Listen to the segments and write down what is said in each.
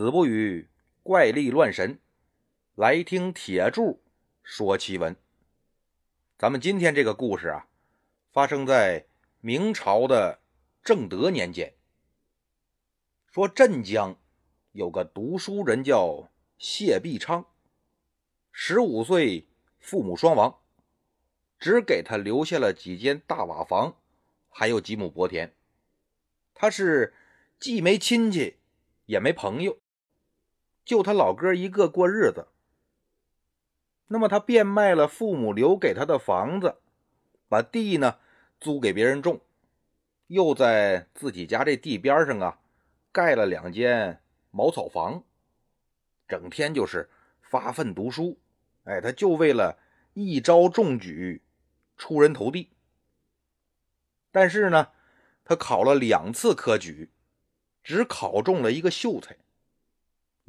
子不语怪力乱神，来听铁柱说奇闻。咱们今天这个故事啊，发生在明朝的正德年间。说镇江有个读书人叫谢必昌，十五岁父母双亡，只给他留下了几间大瓦房，还有几亩薄田。他是既没亲戚。也没朋友，就他老哥一个过日子。那么他变卖了父母留给他的房子，把地呢租给别人种，又在自己家这地边上啊盖了两间茅草房，整天就是发奋读书。哎，他就为了一朝中举，出人头地。但是呢，他考了两次科举。只考中了一个秀才，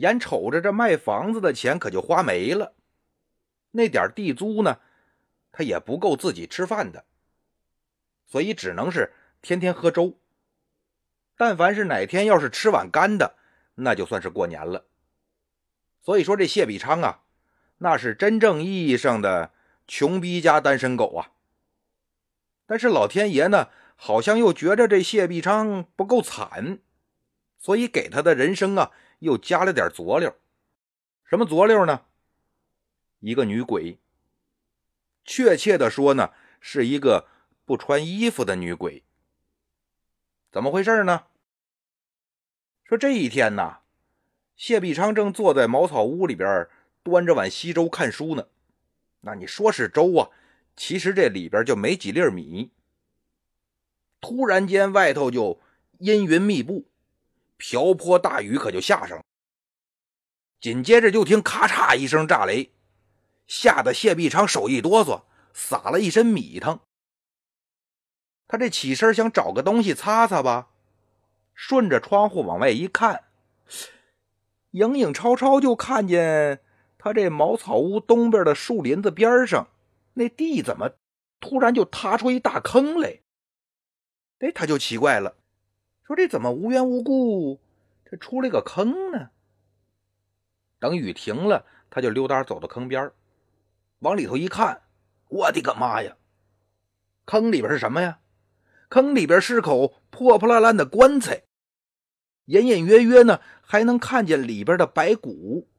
眼瞅着这卖房子的钱可就花没了，那点地租呢，他也不够自己吃饭的，所以只能是天天喝粥。但凡是哪天要是吃碗干的，那就算是过年了。所以说这谢必昌啊，那是真正意义上的穷逼家单身狗啊。但是老天爷呢，好像又觉着这谢必昌不够惨。所以给他的人生啊，又加了点佐料。什么佐料呢？一个女鬼。确切的说呢，是一个不穿衣服的女鬼。怎么回事呢？说这一天呢，谢必昌正坐在茅草屋里边，端着碗稀粥看书呢。那你说是粥啊，其实这里边就没几粒米。突然间，外头就阴云密布。瓢泼大雨可就下上了，紧接着就听咔嚓一声炸雷，吓得谢必昌手一哆嗦，撒了一身米汤。他这起身想找个东西擦擦吧，顺着窗户往外一看，影影绰绰就看见他这茅草屋东边的树林子边上，那地怎么突然就塌出一大坑来？哎，他就奇怪了。说这怎么无缘无故这出来个坑呢？等雨停了，他就溜达走到坑边往里头一看，我的个妈呀！坑里边是什么呀？坑里边是口破破烂烂的棺材，隐隐约约呢还能看见里边的白骨。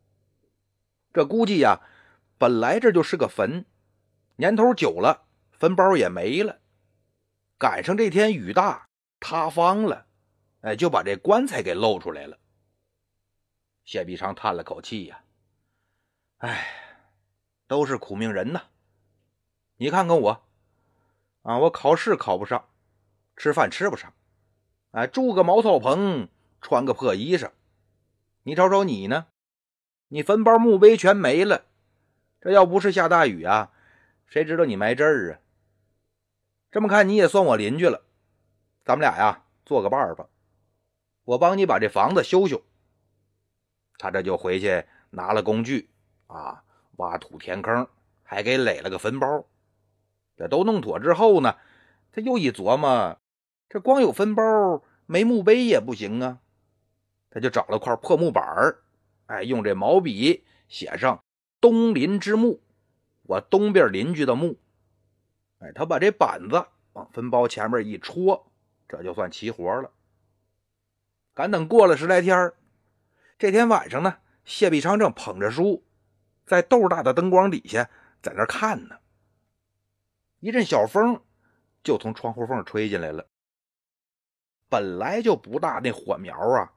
这估计呀，本来这就是个坟，年头久了，坟包也没了，赶上这天雨大，塌方了。哎，就把这棺材给露出来了。谢必昌叹了口气呀：“哎，都是苦命人呐！你看看我，啊，我考试考不上，吃饭吃不上，哎，住个茅草棚，穿个破衣裳。你瞅瞅你呢，你坟包墓碑全没了。这要不是下大雨啊，谁知道你埋这儿啊？这么看你也算我邻居了，咱们俩呀，做个伴儿吧。”我帮你把这房子修修。他这就回去拿了工具啊，挖土填坑，还给垒了个坟包。这都弄妥之后呢，他又一琢磨，这光有坟包没墓碑也不行啊。他就找了块破木板哎，用这毛笔写上“东邻之墓”，我东边邻居的墓。哎，他把这板子往坟包前面一戳，这就算齐活了。赶等过了十来天这天晚上呢，谢必昌正捧着书，在豆大的灯光底下在那看呢。一阵小风就从窗户缝吹进来了。本来就不大那火苗啊，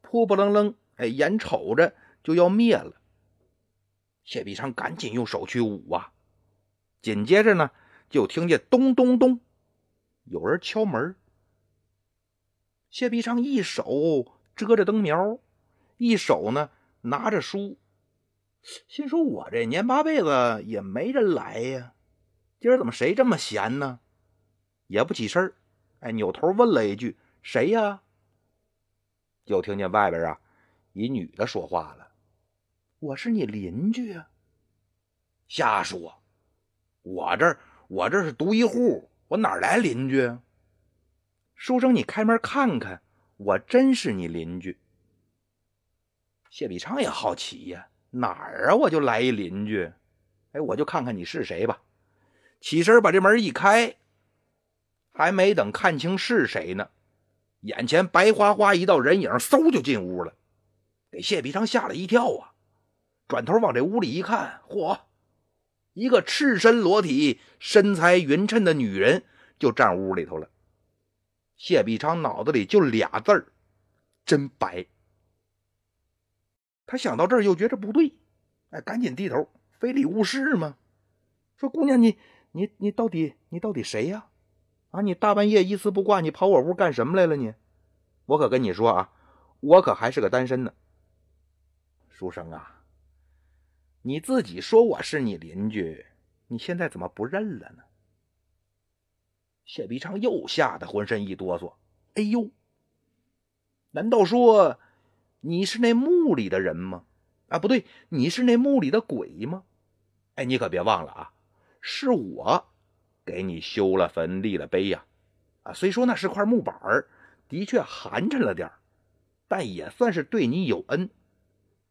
扑扑棱棱，哎，眼瞅着就要灭了。谢必昌赶紧用手去捂啊。紧接着呢，就听见咚咚咚，有人敲门。谢必昌一手遮着灯苗，一手呢拿着书，心说：“我这年八辈子也没人来呀，今儿怎么谁这么闲呢？”也不起身哎，扭头问了一句：“谁呀？”就听见外边啊，一女的说话了：“我是你邻居啊。”瞎说！我这我这是独一户，我哪来邻居？书生，你开门看看，我真是你邻居。谢必昌也好奇呀，哪儿啊？我就来一邻居，哎，我就看看你是谁吧。起身把这门一开，还没等看清是谁呢，眼前白花花一道人影，嗖就进屋了，给谢必昌吓了一跳啊！转头往这屋里一看，嚯，一个赤身裸体、身材匀称的女人就站屋里头了。谢必昌脑子里就俩字儿：真白。他想到这儿，又觉着不对，哎，赶紧低头，非礼勿视嘛。说：“姑娘，你你你到底你到底谁呀？啊，你大半夜一丝不挂，你跑我屋干什么来了？你，我可跟你说啊，我可还是个单身呢。书生啊，你自己说我是你邻居，你现在怎么不认了呢？”谢必昌又吓得浑身一哆嗦。哎呦，难道说？你是那墓里的人吗？啊，不对，你是那墓里的鬼吗？哎，你可别忘了啊，是我给你修了坟、立了碑呀！啊，虽说那是块木板的确寒碜了点但也算是对你有恩。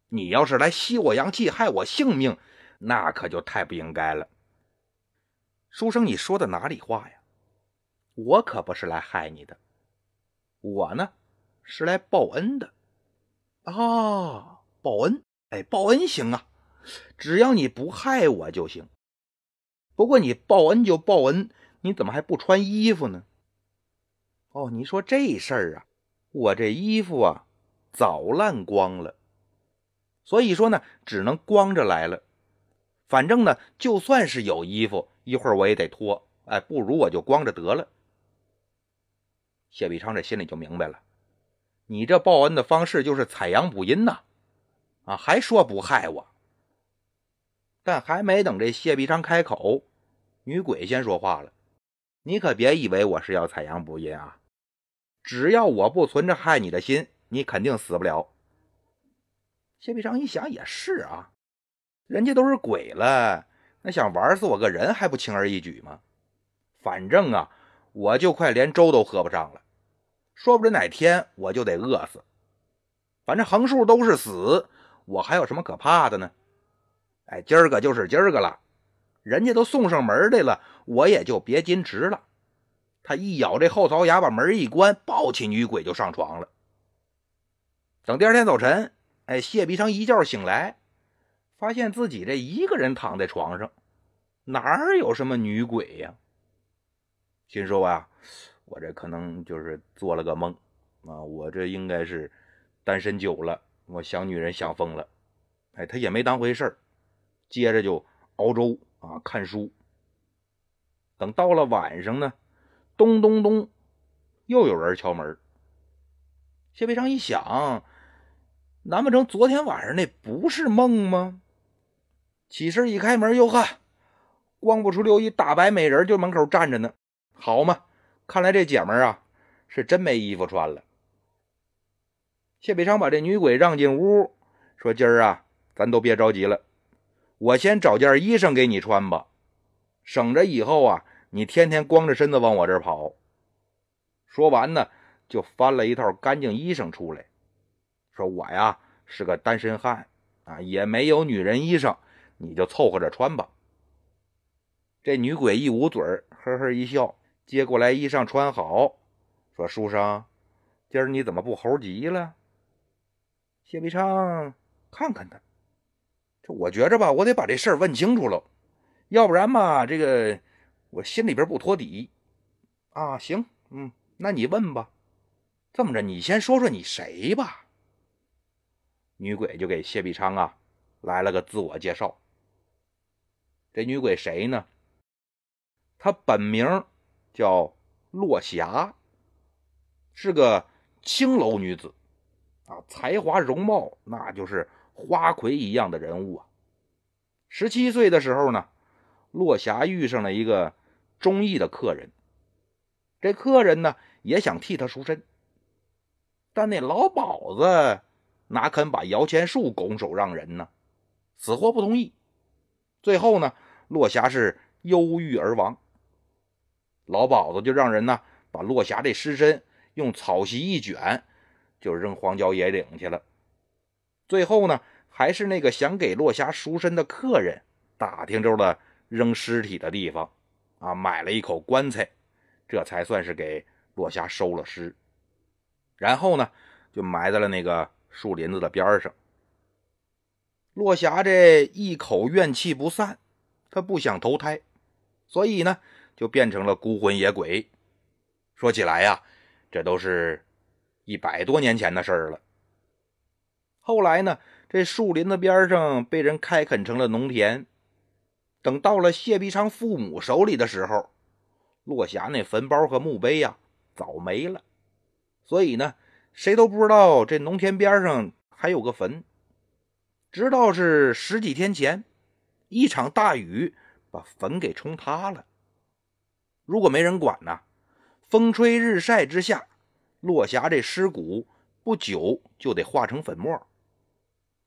你要是来吸我阳气、害我性命，那可就太不应该了。书生，你说的哪里话呀？我可不是来害你的，我呢是来报恩的。啊，报恩！哎，报恩行啊，只要你不害我就行。不过你报恩就报恩，你怎么还不穿衣服呢？哦，你说这事儿啊，我这衣服啊早烂光了，所以说呢，只能光着来了。反正呢，就算是有衣服，一会儿我也得脱。哎，不如我就光着得了。谢必昌这心里就明白了。你这报恩的方式就是采阳补阴呐，啊，还说不害我。但还没等这谢必昌开口，女鬼先说话了：“你可别以为我是要采阳补阴啊！只要我不存着害你的心，你肯定死不了。”谢必昌一想也是啊，人家都是鬼了，那想玩死我个人还不轻而易举吗？反正啊，我就快连粥都喝不上了。说不准哪天我就得饿死，反正横竖都是死，我还有什么可怕的呢？哎，今儿个就是今儿个了，人家都送上门来了，我也就别矜持了。他一咬这后槽牙，把门一关，抱起女鬼就上床了。等第二天早晨，哎，谢必昌一觉醒来，发现自己这一个人躺在床上，哪有什么女鬼呀？心说啊。我这可能就是做了个梦啊！我这应该是单身久了，我想女人想疯了。哎，他也没当回事儿，接着就熬粥啊，看书。等到了晚上呢，咚咚咚，又有人敲门。谢培昌一想，难不成昨天晚上那不是梦吗？起身一开门，哟呵，光不出溜一大白美人就门口站着呢，好嘛！看来这姐们儿啊，是真没衣服穿了。谢北昌把这女鬼让进屋，说：“今儿啊，咱都别着急了，我先找件衣裳给你穿吧，省着以后啊，你天天光着身子往我这儿跑。”说完呢，就翻了一套干净衣裳出来，说：“我呀是个单身汉啊，也没有女人衣裳，你就凑合着穿吧。”这女鬼一捂嘴呵呵一笑。接过来衣裳穿好，说：“书生，今儿你怎么不猴急了？”谢必昌看看他，这我觉着吧，我得把这事儿问清楚了，要不然嘛，这个我心里边不托底啊。行，嗯，那你问吧。这么着，你先说说你谁吧。女鬼就给谢必昌啊来了个自我介绍。这女鬼谁呢？她本名。叫落霞，是个青楼女子，啊，才华容貌那就是花魁一样的人物啊。十七岁的时候呢，落霞遇上了一个中意的客人，这客人呢也想替她赎身，但那老鸨子哪肯把摇钱树拱手让人呢？死活不同意。最后呢，落霞是忧郁而亡。老鸨子就让人呢把落霞这尸身用草席一卷，就扔荒郊野岭去了。最后呢，还是那个想给落霞赎身的客人打听着了扔尸体的地方，啊，买了一口棺材，这才算是给落霞收了尸。然后呢，就埋在了那个树林子的边上。落霞这一口怨气不散，他不想投胎，所以呢，就变成了孤魂野鬼。说起来呀，这都是一百多年前的事儿了。后来呢，这树林子边上被人开垦成了农田。等到了谢必昌父母手里的时候，落霞那坟包和墓碑呀早没了，所以呢，谁都不知道这农田边上还有个坟。直到是十几天前，一场大雨把坟给冲塌了。如果没人管呢，风吹日晒之下，落霞这尸骨不久就得化成粉末。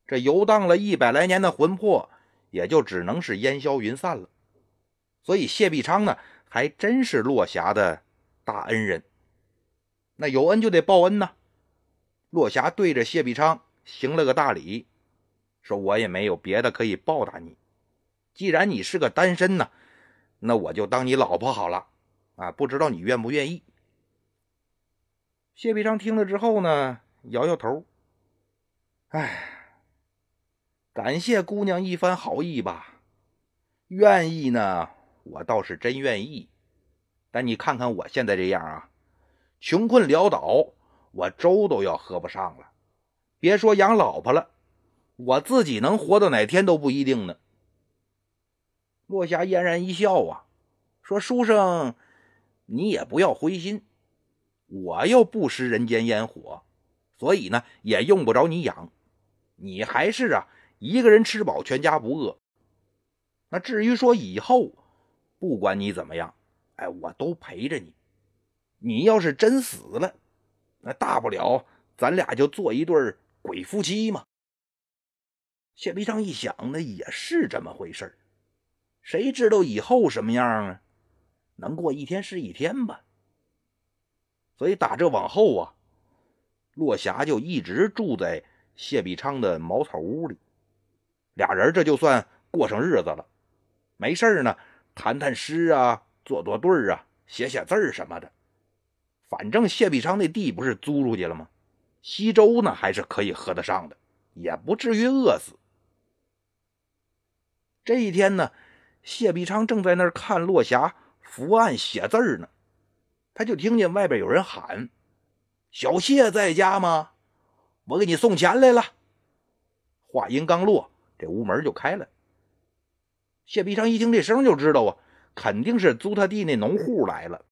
这游荡了一百来年的魂魄，也就只能是烟消云散了。所以谢必昌呢，还真是落霞的大恩人。那有恩就得报恩呐。落霞对着谢必昌行了个大礼。说我也没有别的可以报答你，既然你是个单身呢，那我就当你老婆好了，啊，不知道你愿不愿意？谢必昌听了之后呢，摇摇头，哎，感谢姑娘一番好意吧，愿意呢，我倒是真愿意，但你看看我现在这样啊，穷困潦倒，我粥都要喝不上了，别说养老婆了。我自己能活到哪天都不一定呢。落霞嫣然一笑啊，说：“书生，你也不要灰心，我又不食人间烟火，所以呢也用不着你养，你还是啊一个人吃饱全家不饿。那至于说以后，不管你怎么样，哎，我都陪着你。你要是真死了，那大不了咱俩就做一对鬼夫妻嘛。”谢必昌一想，那也是这么回事谁知道以后什么样啊？能过一天是一天吧。所以打这往后啊，落霞就一直住在谢必昌的茅草屋里，俩人这就算过上日子了。没事呢，谈谈诗啊，做做对啊，写写字什么的。反正谢必昌那地不是租出去了吗？稀粥呢还是可以喝得上的，也不至于饿死。这一天呢，谢必昌正在那儿看落霞伏案写字儿呢，他就听见外边有人喊：“小谢在家吗？我给你送钱来了。”话音刚落，这屋门就开了。谢必昌一听这声就知道啊，肯定是租他弟那农户来了，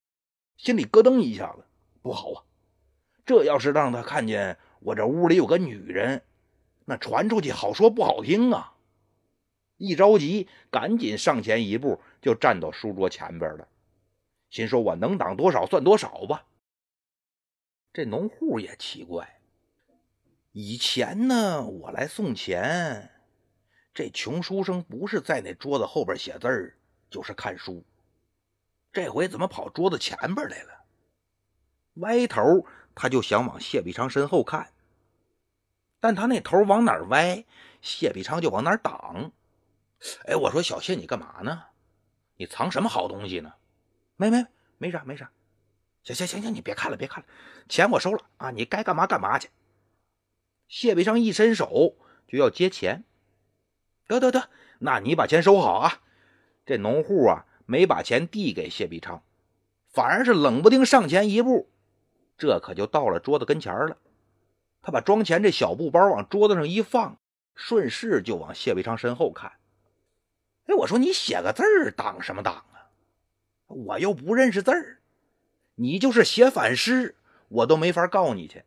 心里咯噔一下子，不好啊！这要是让他看见我这屋里有个女人，那传出去好说不好听啊！一着急，赶紧上前一步，就站到书桌前边了，心说：“我能挡多少算多少吧。”这农户也奇怪，以前呢，我来送钱，这穷书生不是在那桌子后边写字儿，就是看书，这回怎么跑桌子前边来了？歪头，他就想往谢必昌身后看，但他那头往哪歪，谢必昌就往哪挡。哎，我说小谢，你干嘛呢？你藏什么好东西呢？没没没啥没啥。行行行行，你别看了别看了，钱我收了啊，你该干嘛干嘛去。谢必昌一伸手就要接钱，得得得，那你把钱收好啊。这农户啊，没把钱递给谢必昌，反而是冷不丁上前一步，这可就到了桌子跟前了。他把装钱这小布包往桌子上一放，顺势就往谢必昌身后看。哎，我说你写个字儿挡什么挡？我又不认识字儿，你就是写反诗，我都没法告你去。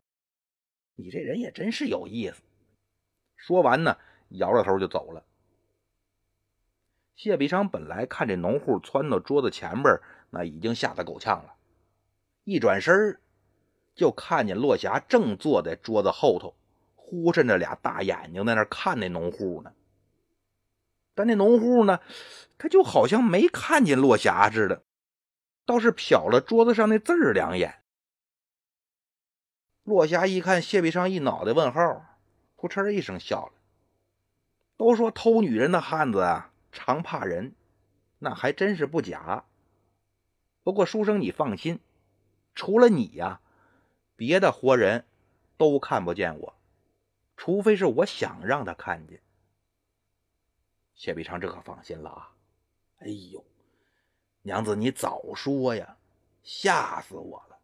你这人也真是有意思。说完呢，摇着头就走了。谢必昌本来看这农户窜到桌子前边，那已经吓得够呛了。一转身就看见落霞正坐在桌子后头，呼哧着俩大眼睛在那看那农户呢。但那农户呢，他就好像没看见落霞似的，倒是瞟了桌子上那字儿两眼。落霞一看谢必昌一脑袋问号，扑哧一声笑了。都说偷女人的汉子啊，常怕人，那还真是不假。不过书生你放心，除了你呀，别的活人都看不见我，除非是我想让他看见。谢必昌这可放心了啊！哎呦，娘子你早说呀，吓死我了！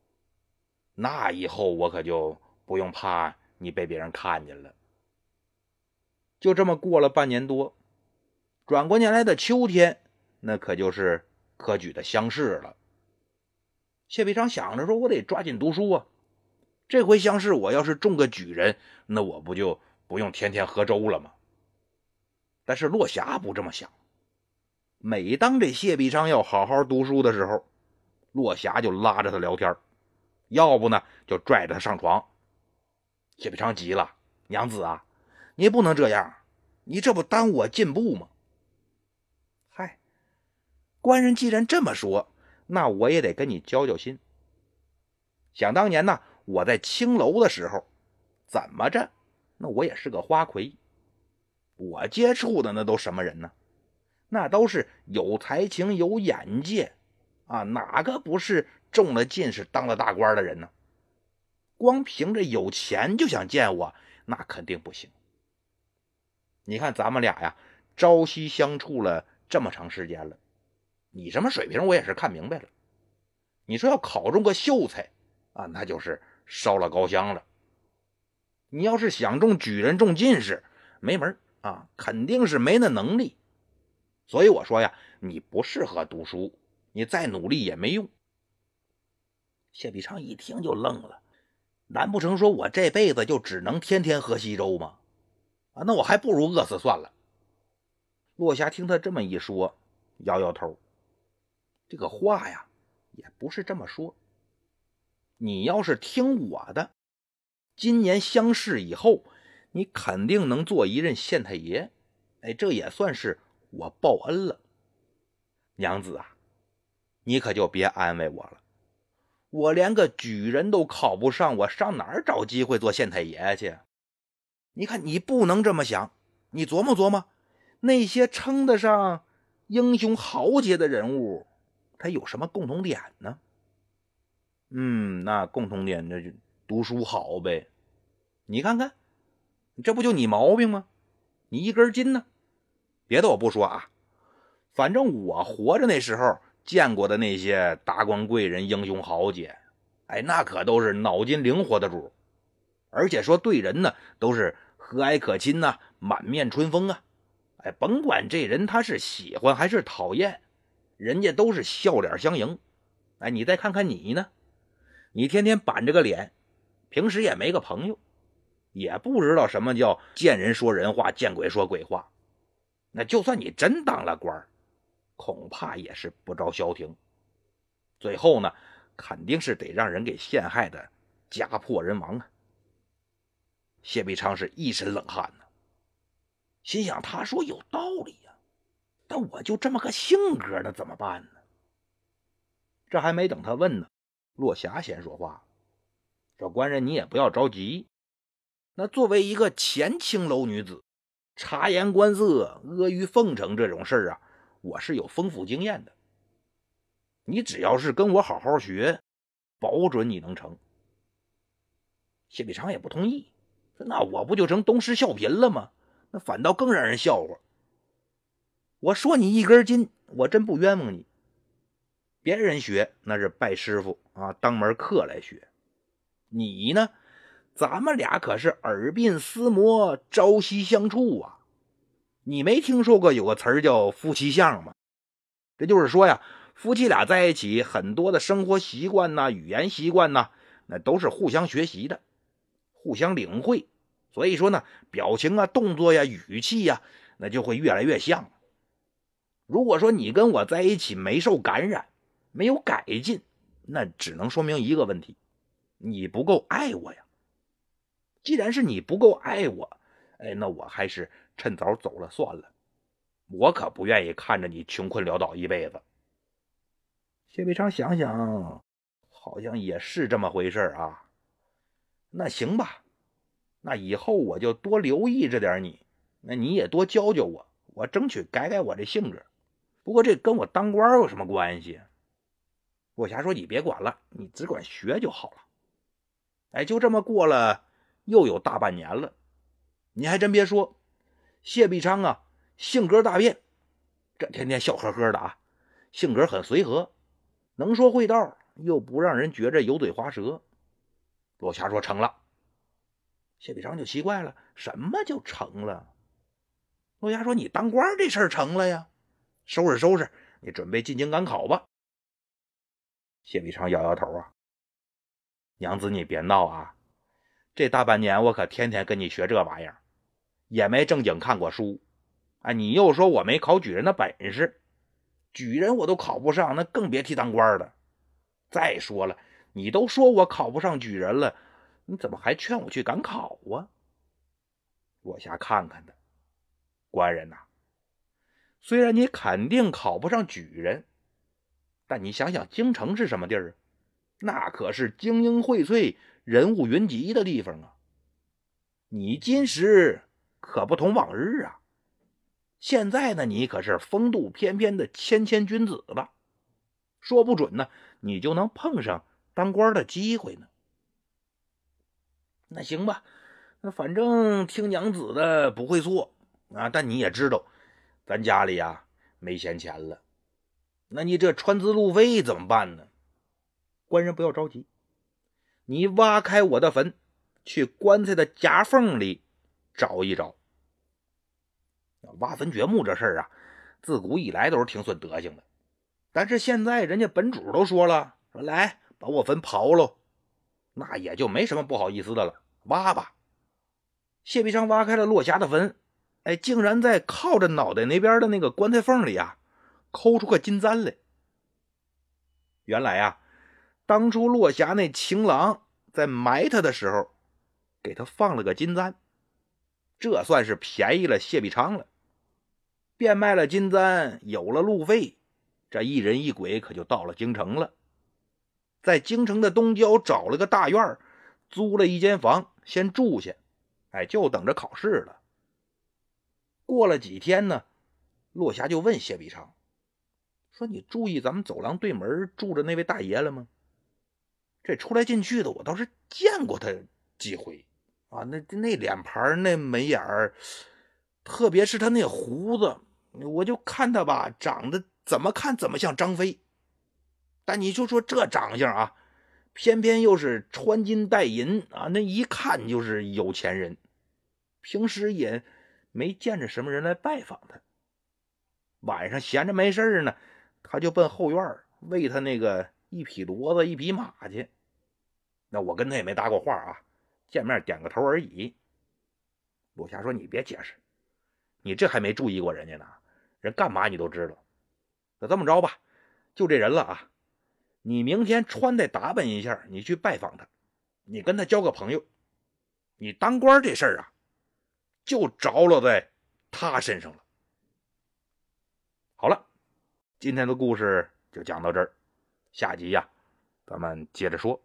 那以后我可就不用怕你被别人看见了。就这么过了半年多，转过年来的秋天，那可就是科举的乡试了。谢必昌想着说：“我得抓紧读书啊！这回乡试，我要是中个举人，那我不就不用天天喝粥了吗？”但是落霞不这么想。每当这谢必昌要好好读书的时候，落霞就拉着他聊天，要不呢就拽着他上床。谢必昌急了：“娘子啊！”你不能这样，你这不耽误我进步吗？嗨，官人既然这么说，那我也得跟你交交心。想当年呢，我在青楼的时候，怎么着，那我也是个花魁。我接触的那都什么人呢？那都是有才情、有眼界啊，哪个不是中了进士、当了大官的人呢？光凭着有钱就想见我，那肯定不行。你看咱们俩呀，朝夕相处了这么长时间了，你什么水平我也是看明白了。你说要考中个秀才啊，那就是烧了高香了。你要是想中举人、中进士，没门啊，肯定是没那能力。所以我说呀，你不适合读书，你再努力也没用。谢必昌一听就愣了，难不成说我这辈子就只能天天喝稀粥吗？啊，那我还不如饿死算了。落霞听他这么一说，摇摇头。这个话呀，也不是这么说。你要是听我的，今年乡试以后，你肯定能做一任县太爷。哎，这也算是我报恩了。娘子啊，你可就别安慰我了。我连个举人都考不上，我上哪儿找机会做县太爷去？你看，你不能这么想。你琢磨琢磨，那些称得上英雄豪杰的人物，他有什么共同点呢？嗯，那共同点那就读书好呗。你看看，这不就你毛病吗？你一根筋呢。别的我不说啊，反正我活着那时候见过的那些达官贵人、英雄豪杰，哎，那可都是脑筋灵活的主。而且说对人呢，都是和蔼可亲呐，满面春风啊！哎，甭管这人他是喜欢还是讨厌，人家都是笑脸相迎。哎，你再看看你呢，你天天板着个脸，平时也没个朋友，也不知道什么叫见人说人话，见鬼说鬼话。那就算你真当了官恐怕也是不着消停，最后呢，肯定是得让人给陷害的家破人亡啊！谢必昌是一身冷汗呢，心想：“他说有道理呀，但我就这么个性格，那怎么办呢？”这还没等他问呢，落霞先说话：“说官人，你也不要着急。那作为一个前青楼女子，察言观色、阿谀奉承这种事儿啊，我是有丰富经验的。你只要是跟我好好学，保准你能成。”谢必昌也不同意。那我不就成东施效颦了吗？那反倒更让人笑话。我说你一根筋，我真不冤枉你。别人学那是拜师傅啊，当门课来学。你呢？咱们俩可是耳鬓厮磨，朝夕相处啊。你没听说过有个词儿叫夫妻相吗？这就是说呀，夫妻俩在一起，很多的生活习惯呐、语言习惯呐，那都是互相学习的，互相领会。所以说呢，表情啊、动作呀、语气呀，那就会越来越像。如果说你跟我在一起没受感染，没有改进，那只能说明一个问题：你不够爱我呀。既然是你不够爱我，哎，那我还是趁早走了算了。我可不愿意看着你穷困潦倒一辈子。谢必昌想想，好像也是这么回事啊。那行吧。那以后我就多留意着点你，那你也多教教我，我争取改改我这性格。不过这跟我当官有什么关系？落霞说：“你别管了，你只管学就好了。”哎，就这么过了又有大半年了。你还真别说，谢必昌啊，性格大变，这天天笑呵呵的啊，性格很随和，能说会道，又不让人觉着油嘴滑舌。落霞说：“成了。”谢必昌就奇怪了：“什么就成了？”落霞说：“你当官这事儿成了呀。”收拾收拾，你准备进京赶考吧。谢必昌摇摇头啊，娘子你别闹啊！这大半年我可天天跟你学这玩意儿，也没正经看过书。啊，你又说我没考举人的本事，举人我都考不上，那更别提当官了。再说了，你都说我考不上举人了，你怎么还劝我去赶考啊？我瞎看看他，官人呐。虽然你肯定考不上举人，但你想想，京城是什么地儿啊？那可是精英荟萃、人物云集的地方啊！你今时可不同往日啊！现在呢，你可是风度翩翩的谦谦君子了，说不准呢，你就能碰上当官的机会呢。那行吧，那反正听娘子的不会错啊，但你也知道。咱家里呀没闲钱了，那你这穿资路费怎么办呢？官人不要着急，你挖开我的坟，去棺材的夹缝里找一找。挖坟掘墓这事儿啊，自古以来都是挺损德行的，但是现在人家本主都说了，说来把我坟刨喽，那也就没什么不好意思的了，挖吧。谢必昌挖开了落霞的坟。哎，竟然在靠着脑袋那边的那个棺材缝里啊，抠出个金簪来。原来啊，当初落霞那情郎在埋他的时候，给他放了个金簪，这算是便宜了谢必昌了。变卖了金簪，有了路费，这一人一鬼可就到了京城了。在京城的东郊找了个大院租了一间房，先住下。哎，就等着考试了。过了几天呢，落霞就问谢必昌说：“你注意咱们走廊对门住着那位大爷了吗？这出来进去的，我倒是见过他几回啊。那那脸盘那眉眼儿，特别是他那胡子，我就看他吧，长得怎么看怎么像张飞。但你就说这长相啊，偏偏又是穿金戴银啊，那一看就是有钱人。平时也……”没见着什么人来拜访他。晚上闲着没事呢，他就奔后院喂他那个一匹骡子、一匹马去。那我跟他也没搭过话啊，见面点个头而已。陆霞说：“你别解释，你这还没注意过人家呢，人干嘛你都知道。那这么着吧，就这人了啊。你明天穿戴打扮一下，你去拜访他，你跟他交个朋友。你当官这事儿啊。”就着落在他身上了。好了，今天的故事就讲到这儿，下集呀，咱们接着说。